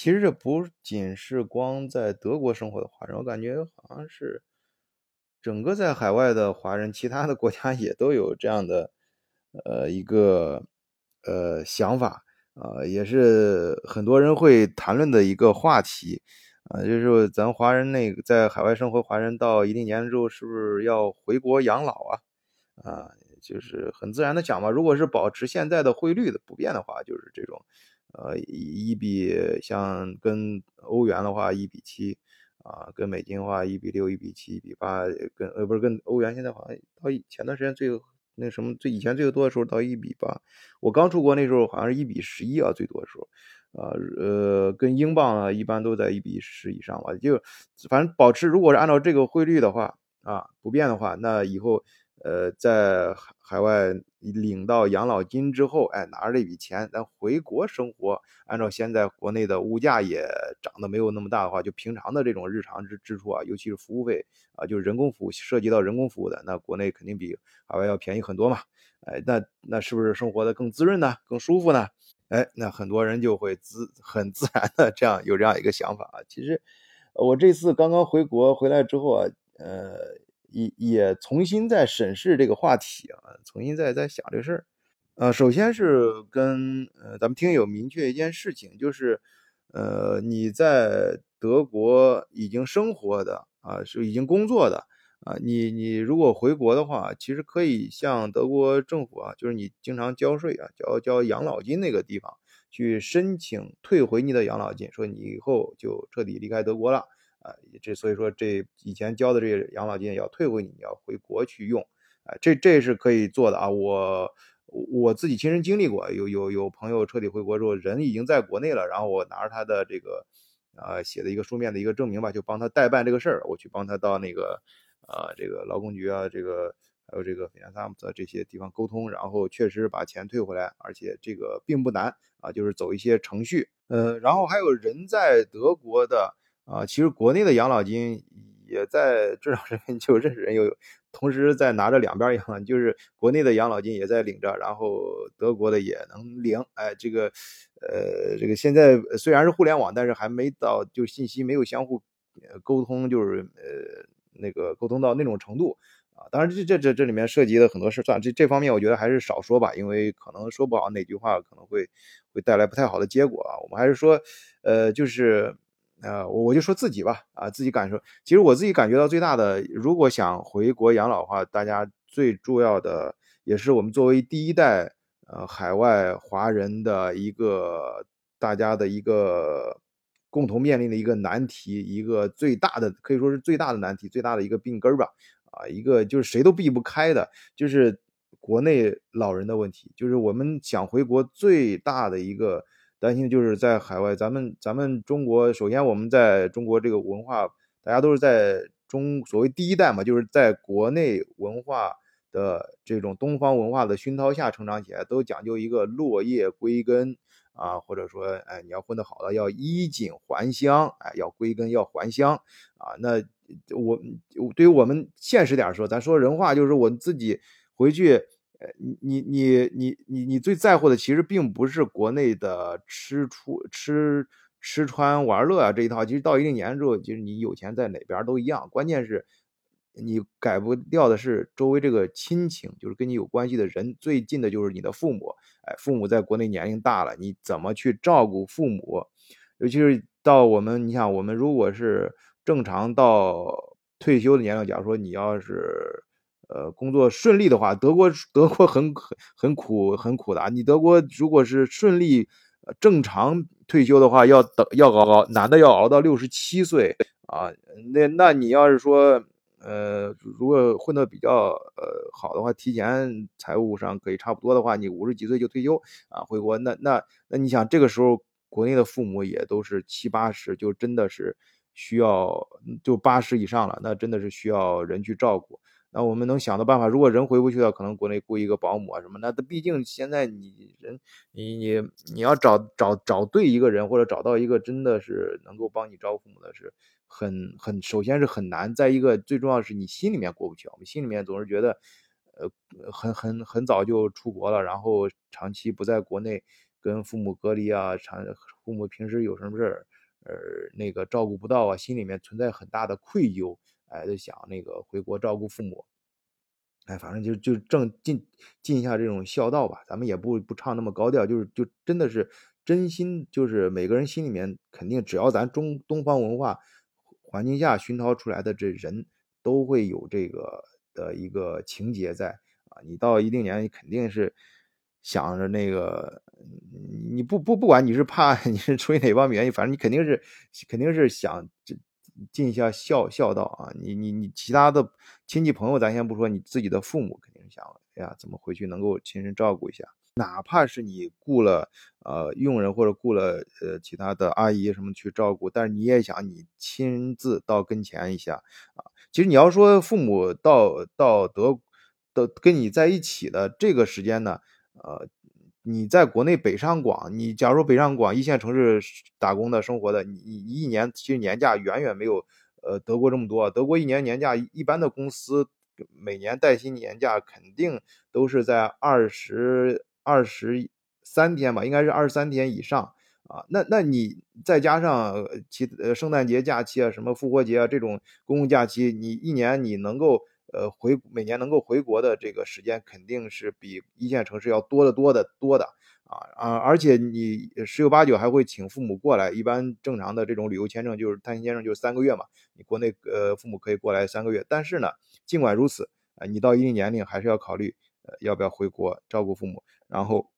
其实这不仅是光在德国生活的华人，我感觉好像是整个在海外的华人，其他的国家也都有这样的呃一个呃想法啊，也是很多人会谈论的一个话题啊，就是咱华人那个在海外生活华人到一定年龄之后，是不是要回国养老啊？啊，就是很自然的讲嘛，如果是保持现在的汇率的不变的话，就是这种。呃，一比像跟欧元的话，一比七啊，跟美金的话，一比六、一比七、一比八，跟呃不是跟欧元现在好像到前段时间最那什么最以前最多的时候到一比八，我刚出国那时候好像是一比十一啊，最多的时候，啊呃跟英镑啊一般都在一比十以上吧，就反正保持如果是按照这个汇率的话啊不变的话，那以后。呃，在海外领到养老金之后，哎，拿着这笔钱，咱回国生活，按照现在国内的物价也涨得没有那么大的话，就平常的这种日常支支出啊，尤其是服务费啊，就是人工服务涉及到人工服务的，那国内肯定比海外要便宜很多嘛。哎，那那是不是生活的更滋润呢？更舒服呢？哎，那很多人就会自很自然的这样有这样一个想法啊。其实我这次刚刚回国回来之后啊，呃。也也重新在审视这个话题啊，重新在在想这个事儿，呃，首先是跟呃咱们听友明确一件事情，就是，呃，你在德国已经生活的啊，是已经工作的啊，你你如果回国的话，其实可以向德国政府啊，就是你经常交税啊，交交养老金那个地方去申请退回你的养老金，说你以后就彻底离开德国了。啊，这所以说这以前交的这些养老金要退回你，你要回国去用，啊，这这是可以做的啊。我我自己亲身经历过，有有有朋友彻底回国之后，人已经在国内了，然后我拿着他的这个啊写的一个书面的一个证明吧，就帮他代办这个事儿，我去帮他到那个啊这个劳工局啊，这个还有这个 f i n a n 这些地方沟通，然后确实把钱退回来，而且这个并不难啊，就是走一些程序，呃，然后还有人在德国的。啊，其实国内的养老金也在这上身边就认识人有，同时在拿着两边养老，就是国内的养老金也在领着，然后德国的也能领。哎，这个，呃，这个现在虽然是互联网，但是还没到就信息没有相互沟通，就是呃那个沟通到那种程度啊。当然这这这这里面涉及的很多事，算这这方面我觉得还是少说吧，因为可能说不好哪句话可能会会带来不太好的结果啊。我们还是说，呃，就是。呃，我我就说自己吧，啊，自己感受。其实我自己感觉到最大的，如果想回国养老的话，大家最重要的，也是我们作为第一代呃海外华人的一个大家的一个共同面临的一个难题，一个最大的可以说是最大的难题，最大的一个病根儿吧。啊，一个就是谁都避不开的，就是国内老人的问题，就是我们想回国最大的一个。担心的就是在海外，咱们咱们中国，首先我们在中国这个文化，大家都是在中所谓第一代嘛，就是在国内文化的这种东方文化的熏陶下成长起来，都讲究一个落叶归根啊，或者说，哎，你要混得好了，要衣锦还乡，哎，要归根要还乡啊。那我对于我们现实点说，咱说人话，就是我自己回去。呃，你你你你你最在乎的其实并不是国内的吃出吃吃穿玩乐啊这一套，其实到一定年龄之后，其实你有钱在哪边都一样。关键是，你改不掉的是周围这个亲情，就是跟你有关系的人，最近的就是你的父母。哎，父母在国内年龄大了，你怎么去照顾父母？尤其是到我们，你想我们如果是正常到退休的年龄，假如说你要是。呃，工作顺利的话，德国德国很很很苦很苦的！你德国如果是顺利正常退休的话，要等要熬熬，男的要熬到六十七岁啊。那那你要是说，呃，如果混得比较呃好的话，提前财务上可以差不多的话，你五十几岁就退休啊，回国。那那那你想，这个时候国内的父母也都是七八十，就真的是需要就八十以上了，那真的是需要人去照顾。那我们能想的办法，如果人回不去了，可能国内雇一个保姆啊什么。那毕竟现在你人，你你你要找找找对一个人，或者找到一个真的是能够帮你照顾父母的，是很很首先是很难。再一个最重要的是你心里面过不去，我们心里面总是觉得，呃，很很很早就出国了，然后长期不在国内跟父母隔离啊，长父母平时有什么事儿，呃，那个照顾不到啊，心里面存在很大的愧疚，哎，就想那个回国照顾父母。哎，反正就就正尽尽一下这种孝道吧，咱们也不不唱那么高调，就是就真的是真心，就是每个人心里面肯定，只要咱中东方文化环境下熏陶出来的这人，都会有这个的一个情节在啊。你到一定年龄，肯定是想着那个，你不不不管你是怕 你是出于哪方面原因，反正你肯定是肯定是想。尽一下孝孝道啊！你你你其他的亲戚朋友咱先不说，你自己的父母肯定是想，哎呀，怎么回去能够亲身照顾一下？哪怕是你雇了呃佣人或者雇了呃其他的阿姨什么去照顾，但是你也想你亲自到跟前一下啊。其实你要说父母到到德到跟你在一起的这个时间呢，呃。你在国内北上广，你假如北上广一线城市打工的生活的，你你一年其实年假远远没有呃德国这么多。德国一年年假一般的公司每年带薪年假肯定都是在二十二十三天吧，应该是二十三天以上啊。那那你再加上其呃圣诞节假期啊，什么复活节啊这种公共假期，你一年你能够。呃，回每年能够回国的这个时间肯定是比一线城市要多得多的多的啊啊！而且你十有八九还会请父母过来。一般正常的这种旅游签证就是探亲签证就是三个月嘛，你国内呃父母可以过来三个月。但是呢，尽管如此啊，你到一定年龄还是要考虑呃要不要回国照顾父母，然后。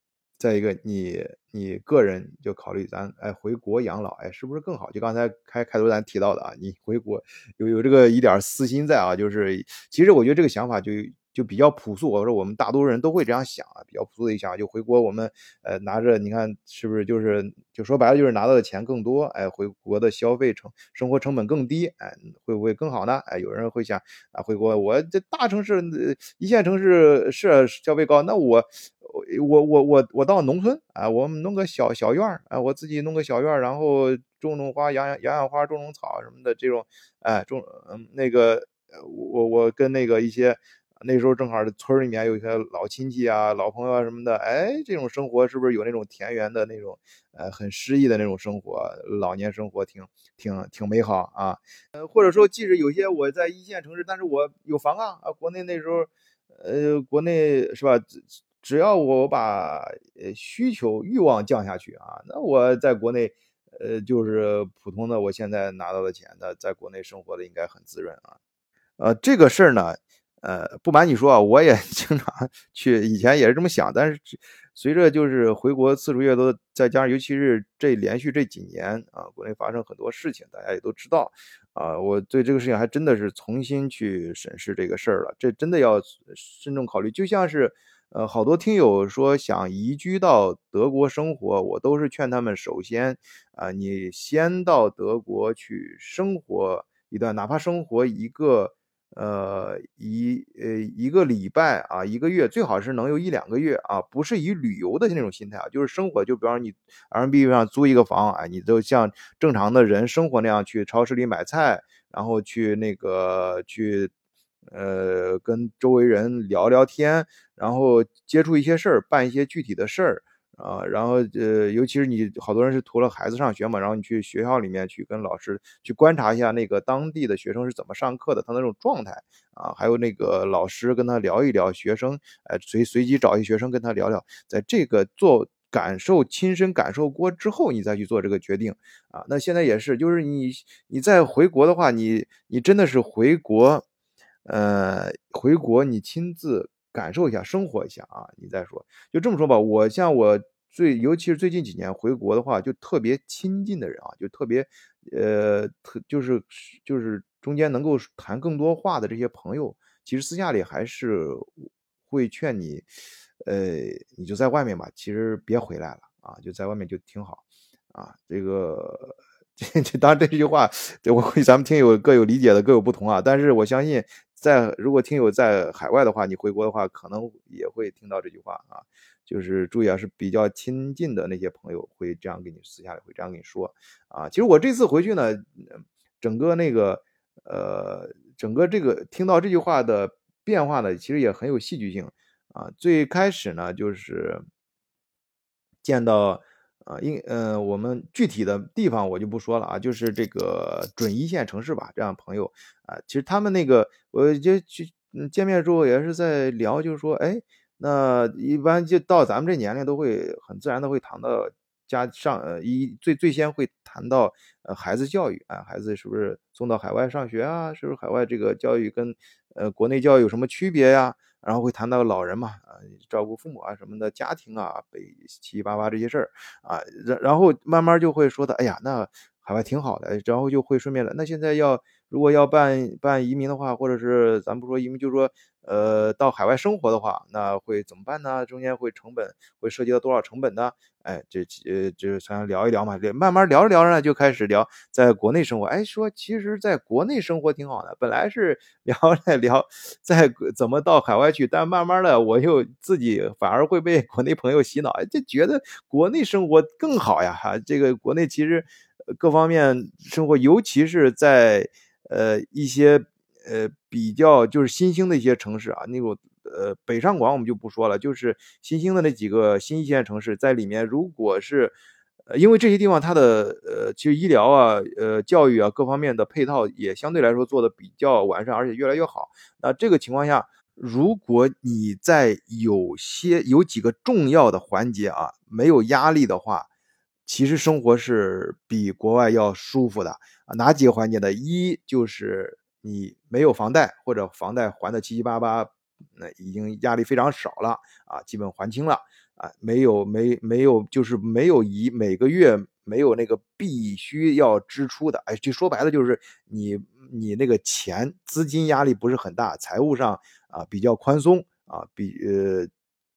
再一个，你你个人就考虑咱哎回国养老哎是不是更好？就刚才开开头咱提到的啊，你回国有有这个一点私心在啊，就是其实我觉得这个想法就。就比较朴素，我说我们大多数人都会这样想啊，比较朴素的一想，就回国我们呃拿着，你看是不是就是就说白了就是拿到的钱更多，哎，回国的消费成生活成本更低，哎，会不会更好呢？哎，有人会想啊，回国我这大城市一线城市是消费高，那我我我我我到农村啊，我们弄个小小院儿啊，我自己弄个小院儿，然后种种花，养养养养花，种种草什么的这种，哎，种嗯那个我我跟那个一些。那时候正好村里面有一些老亲戚啊、老朋友啊什么的，哎，这种生活是不是有那种田园的那种，呃，很诗意的那种生活？老年生活挺挺挺美好啊。呃，或者说，即使有些我在一线城市，但是我有房啊啊。国内那时候，呃，国内是吧？只只要我把呃需求欲望降下去啊，那我在国内，呃，就是普通的我现在拿到的钱那，在国内生活的应该很滋润啊。呃，这个事儿呢。呃，不瞒你说啊，我也 经常去，以前也是这么想，但是随着就是回国次数越多，再加上尤其是这连续这几年啊，国内发生很多事情，大家也都知道啊，我对这个事情还真的是重新去审视这个事儿了，这真的要慎重考虑。就像是呃，好多听友说想移居到德国生活，我都是劝他们，首先啊，你先到德国去生活一段，哪怕生活一个。呃，一呃一个礼拜啊，一个月最好是能有一两个月啊，不是以旅游的那种心态啊，就是生活，就比方说你 R B 上租一个房，哎，你都像正常的人生活那样去超市里买菜，然后去那个去，呃，跟周围人聊聊天，然后接触一些事儿，办一些具体的事儿。啊，然后呃，尤其是你好多人是图了孩子上学嘛，然后你去学校里面去跟老师去观察一下那个当地的学生是怎么上课的，他那种状态啊，还有那个老师跟他聊一聊，学生哎随随机找一学生跟他聊聊，在这个做感受亲身感受过之后，你再去做这个决定啊。那现在也是，就是你你再回国的话，你你真的是回国，呃，回国你亲自。感受一下，生活一下啊！你再说，就这么说吧。我像我最，尤其是最近几年回国的话，就特别亲近的人啊，就特别，呃，特就是就是中间能够谈更多话的这些朋友，其实私下里还是会劝你，呃，你就在外面吧，其实别回来了啊，就在外面就挺好啊。这个，这这当然这句话，我估计咱们听友各有理解的，各有不同啊。但是我相信。在如果听友在海外的话，你回国的话，可能也会听到这句话啊，就是注意啊，是比较亲近的那些朋友会这样跟你私下里会这样跟你说啊。其实我这次回去呢，整个那个呃，整个这个听到这句话的变化呢，其实也很有戏剧性啊。最开始呢，就是见到啊，因呃，我们具体的地方我就不说了啊，就是这个准一线城市吧，这样朋友啊，其实他们那个，我就去见面之后也是在聊，就是说，哎，那一般就到咱们这年龄都会很自然的会谈到家上呃一最最先会谈到呃孩子教育啊，孩子是不是送到海外上学啊？是不是海外这个教育跟呃国内教育有什么区别呀？然后会谈到老人嘛，啊，照顾父母啊什么的，家庭啊，被七七八八这些事儿啊，然然后慢慢就会说的，哎呀，那海外挺好的，然后就会顺便的，那现在要如果要办办移民的话，或者是咱不说移民，就说呃到海外生活的话，那会怎么办呢？中间会成本会涉及到多少成本呢？哎，这呃就咱聊一聊嘛，慢慢聊着聊着呢，就开始聊在国内生活。哎，说其实在国内生活挺好的，本来是聊来聊在怎么到海外去，但慢慢的我又自己反而会被国内朋友洗脑，就觉得国内生活更好呀！哈，这个国内其实各方面生活，尤其是在呃一些呃比较就是新兴的一些城市啊，那种。呃，北上广我们就不说了，就是新兴的那几个新一线城市，在里面，如果是，呃，因为这些地方它的呃，其实医疗啊、呃，教育啊各方面的配套也相对来说做的比较完善，而且越来越好。那这个情况下，如果你在有些有几个重要的环节啊没有压力的话，其实生活是比国外要舒服的啊。哪几个环节呢？一就是你没有房贷，或者房贷还的七七八八。那已经压力非常少了啊，基本还清了啊，没有没没有就是没有以每个月没有那个必须要支出的，哎，就说白了就是你你那个钱资金压力不是很大，财务上啊比较宽松啊，比呃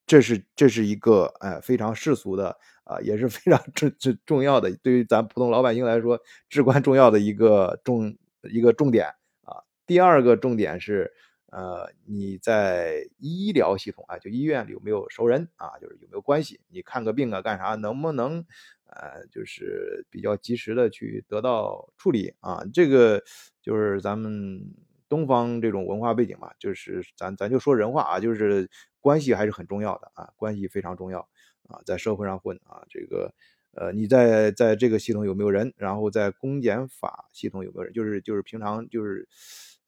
这是这是一个哎非常世俗的啊，也是非常重重重要的，对于咱普通老百姓来说至关重要的一个重一个重点啊。第二个重点是。呃，你在医疗系统啊，就医院里有没有熟人啊？就是有没有关系？你看个病啊，干啥？能不能呃，就是比较及时的去得到处理啊？这个就是咱们东方这种文化背景嘛，就是咱咱就说人话啊，就是关系还是很重要的啊，关系非常重要啊，在社会上混啊，这个呃，你在在这个系统有没有人？然后在公检法系统有没有人？就是就是平常就是。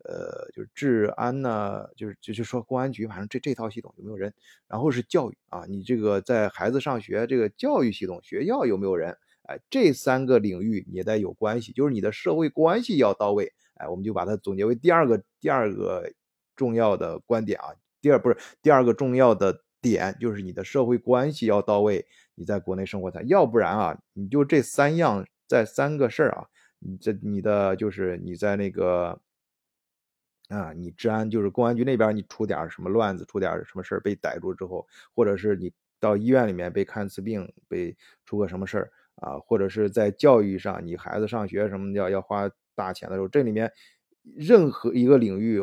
呃，就是治安呢，就是就是说公安局，反正这这套系统有没有人？然后是教育啊，你这个在孩子上学这个教育系统，学校有没有人？哎，这三个领域你得有关系，就是你的社会关系要到位。哎，我们就把它总结为第二个第二个重要的观点啊，第二不是第二个重要的点，就是你的社会关系要到位，你在国内生活才，要不然啊，你就这三样在三个事儿啊，你这你的就是你在那个。啊，你治安就是公安局那边，你出点什么乱子，出点什么事儿被逮住之后，或者是你到医院里面被看次病，被出个什么事儿啊，或者是在教育上，你孩子上学什么要要花大钱的时候，这里面。任何一个领域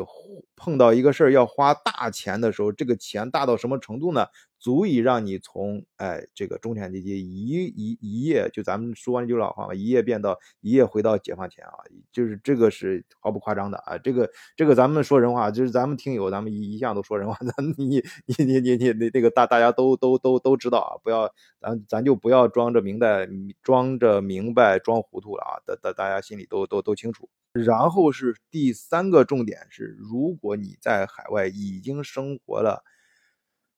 碰到一个事儿要花大钱的时候，这个钱大到什么程度呢？足以让你从哎这个中产阶级一一一夜就咱们说完句老话嘛，一夜变到一夜回到解放前啊，就是这个是毫不夸张的啊。这个这个咱们说人话，就是咱们听友咱们一一向都说人话，咱你你你你你那那个大大家都都都都知道啊，不要咱咱就不要装着明白装着明白装糊涂了啊，大大大家心里都都都清楚。然后是第三个重点是，如果你在海外已经生活了，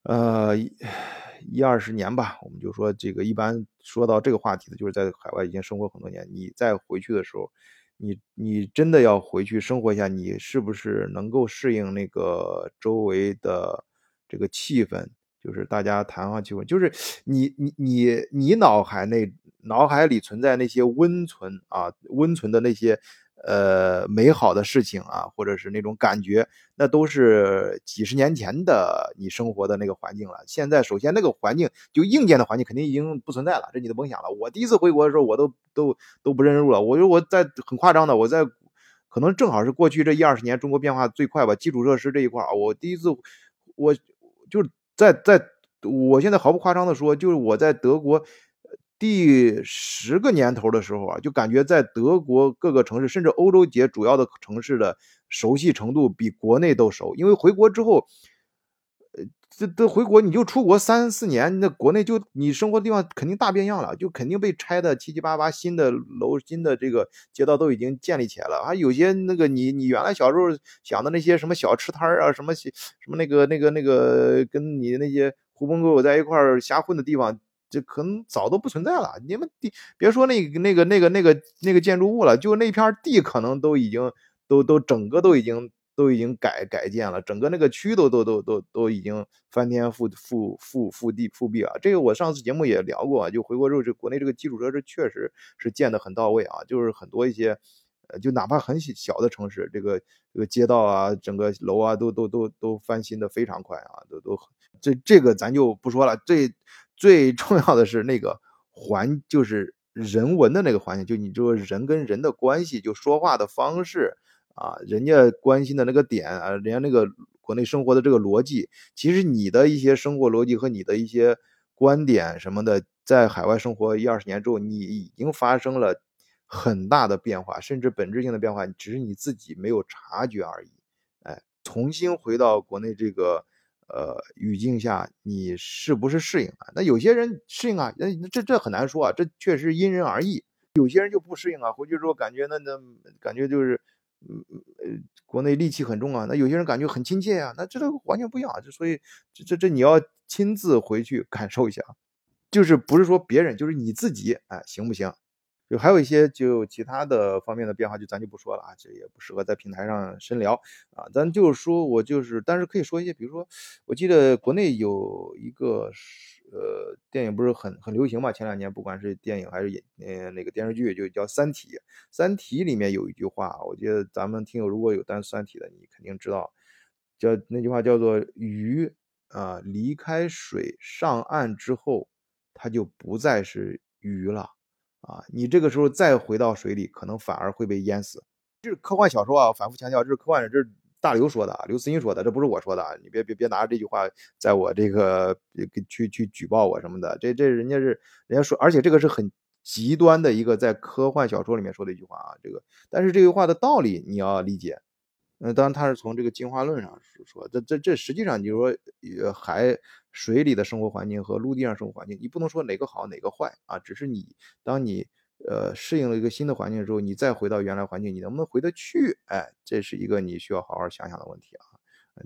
呃，一二十年吧，我们就说这个一般说到这个话题的，就是在海外已经生活很多年，你再回去的时候，你你真的要回去生活一下，你是不是能够适应那个周围的这个气氛？就是大家谈话气氛，就是你你你你脑海内脑海里存在那些温存啊，温存的那些。呃，美好的事情啊，或者是那种感觉，那都是几十年前的你生活的那个环境了。现在，首先那个环境就硬件的环境肯定已经不存在了，这你都甭想了。我第一次回国的时候，我都都都不认路了。我说我在很夸张的，我在可能正好是过去这一二十年中国变化最快吧，基础设施这一块啊，我第一次我就是在在，我现在毫不夸张的说，就是我在德国。第十个年头的时候啊，就感觉在德国各个城市，甚至欧洲节主要的城市的熟悉程度比国内都熟。因为回国之后，呃，这这回国你就出国三四年，那国内就你生活地方肯定大变样了，就肯定被拆的七七八八，新的楼、新的这个街道都已经建立起来了。还有些那个你你原来小时候想的那些什么小吃摊啊，什么什么那个那个那个跟你那些狐朋狗友在一块儿瞎混的地方，这可能早都不存在了。你们地别说那个那个那个那个那个建筑物了，就那片地可能都已经都都整个都已经。都已经改改建了，整个那个区都都都都都已经翻天覆覆覆覆地覆壁啊！这个我上次节目也聊过，就回国之后，这国内这个基础设施确实是建的很到位啊，就是很多一些，呃，就哪怕很小的城市，这个这个街道啊，整个楼啊，都都都都翻新的非常快啊，都都这这个咱就不说了。这最重要的是那个环，就是人文的那个环境，就你这个人跟人的关系，就说话的方式。啊，人家关心的那个点啊，人家那个国内生活的这个逻辑，其实你的一些生活逻辑和你的一些观点什么的，在海外生活一二十年之后，你已经发生了很大的变化，甚至本质性的变化，只是你自己没有察觉而已。哎，重新回到国内这个呃语境下，你是不是适应啊？那有些人适应啊，那这这很难说啊，这确实因人而异。有些人就不适应啊，回去之后感觉那那感觉就是。嗯呃，国内戾气很重啊，那有些人感觉很亲切呀，那这都完全不一样啊，这所以这这这你要亲自回去感受一下，就是不是说别人，就是你自己，哎，行不行？就还有一些就其他的方面的变化，就咱就不说了啊，这也不适合在平台上深聊啊，咱就是说我就是，但是可以说一些，比如说，我记得国内有一个呃电影不是很很流行嘛，前两年不管是电影还是演呃那个电视剧，就叫《三体》，《三体》里面有一句话，我觉得咱们听友如果有单《三体》的，你肯定知道，叫那句话叫做“鱼啊离开水上岸之后，它就不再是鱼了”。啊，你这个时候再回到水里，可能反而会被淹死。这是科幻小说啊，反复强调，这是科幻，这是大刘说的，刘慈欣说的，这不是我说的。你别别别拿这句话在我这个去去举报我什么的。这这人家是人家说，而且这个是很极端的一个在科幻小说里面说的一句话啊。这个，但是这句话的道理你要理解。那当然，他是从这个进化论上说，这这这实际上就说，呃，还水里的生活环境和陆地上生活环境，你不能说哪个好哪个坏啊，只是你当你呃适应了一个新的环境之后，你再回到原来环境，你能不能回得去？哎，这是一个你需要好好想想的问题啊。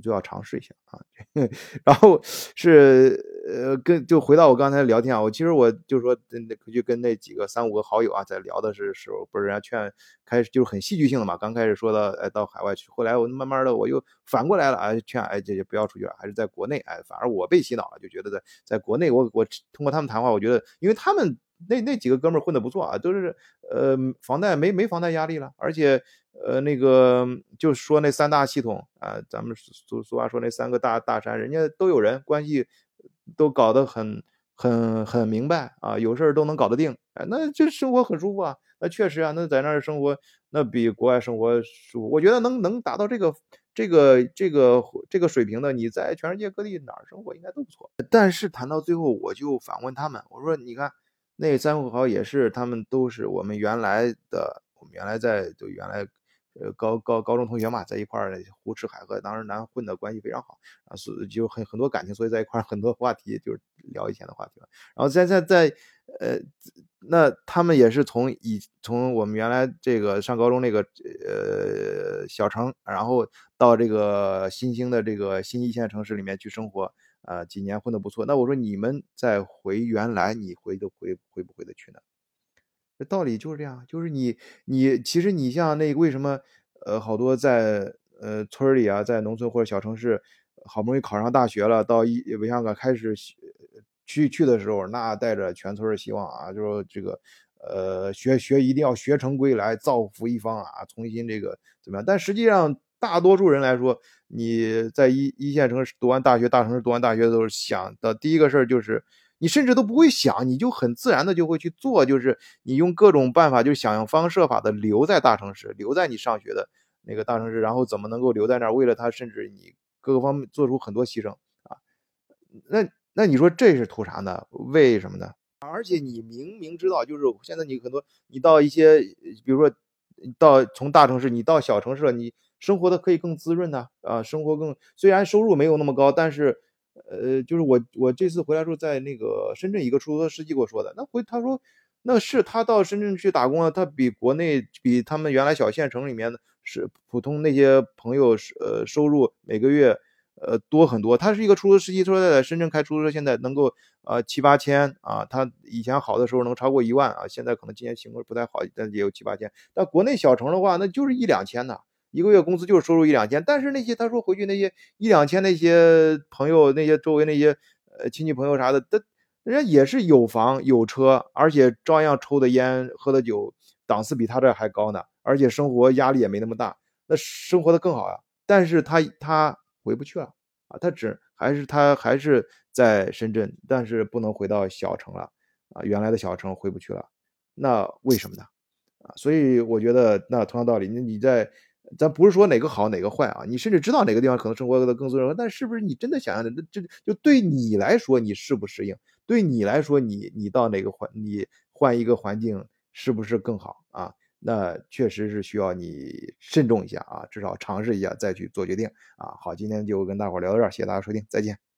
就要尝试一下啊，然后是呃跟就回到我刚才聊天啊，我其实我就说那就跟那几个三五个好友啊在聊的是时候，不是人家劝开始就是很戏剧性的嘛，刚开始说到哎到海外去，后来我慢慢的我又反过来了啊，劝哎这就不要出去了，还是在国内哎，反而我被洗脑了，就觉得在在国内我我通过他们谈话，我觉得因为他们。那那几个哥们混的不错啊，都是呃房贷没没房贷压力了，而且呃那个就说那三大系统啊，咱们俗俗话说那三个大大山，人家都有人关系，都搞得很很很明白啊，有事儿都能搞得定，哎，那这生活很舒服啊，那确实啊，那在那儿生活那比国外生活舒服，我觉得能能达到这个这个这个这个水平的，你在全世界各地哪儿生活应该都不错。但是谈到最后，我就反问他们，我说你看。那三富豪也是，他们都是我们原来的，我们原来在就原来，呃高高高中同学嘛，在一块儿胡吃海喝，当时咱混的关系非常好啊，所就很很多感情，所以在一块儿很多话题就是聊以前的话题。然后在在在呃，那他们也是从以从我们原来这个上高中那个呃小城，然后到这个新兴的这个新一线城市里面去生活。啊，几年混得不错，那我说你们再回原来，你回得回回不回得去呢？道理就是这样，就是你你其实你像那为什么呃好多在呃村里啊，在农村或者小城市，好不容易考上大学了，到一北香港开始去去的时候，那带着全村的希望啊，就说这个呃学学一定要学成归来，造福一方啊，重新这个怎么样？但实际上。大多数人来说，你在一一线城市读完大学，大城市读完大学的时候，想的第一个事儿就是，你甚至都不会想，你就很自然的就会去做，就是你用各种办法，就想方设法的留在大城市，留在你上学的那个大城市，然后怎么能够留在那儿？为了他，甚至你各个方面做出很多牺牲啊。那那你说这是图啥呢？为什么呢？而且你明明知道，就是现在你很多，你到一些，比如说到从大城市，你到小城市了，你。生活的可以更滋润呐，啊，生活更虽然收入没有那么高，但是，呃，就是我我这次回来时候，在那个深圳一个出租车司机给我说的，那回他说，那是他到深圳去打工了，他比国内比他们原来小县城里面的是普通那些朋友是呃收入每个月。呃，多很多。他是一个出租车司机，他说在深圳开出租车，现在能够呃七八千啊。他以前好的时候能超过一万啊，现在可能今年情况不太好，但也有七八千。但国内小城的话，那就是一两千呢，一个月工资就是收入一两千。但是那些他说回去那些一两千那些朋友，那些周围那些呃亲戚朋友啥的，他人家也是有房有车，而且照样抽的烟喝的酒，档次比他这还高呢，而且生活压力也没那么大，那生活的更好呀。但是他他。回不去了啊！他只还是他还是在深圳，但是不能回到小城了啊！原来的小城回不去了，那为什么呢？啊，所以我觉得那同样道理，那你在咱不是说哪个好哪个坏啊，你甚至知道哪个地方可能生活的更滋润，但是不是你真的想象的？这就对你来说你适不适应？对你来说，你你到哪个环，你换一个环境是不是更好啊？那确实是需要你慎重一下啊，至少尝试一下再去做决定啊。好，今天就跟大伙聊到这儿，谢谢大家收听，再见。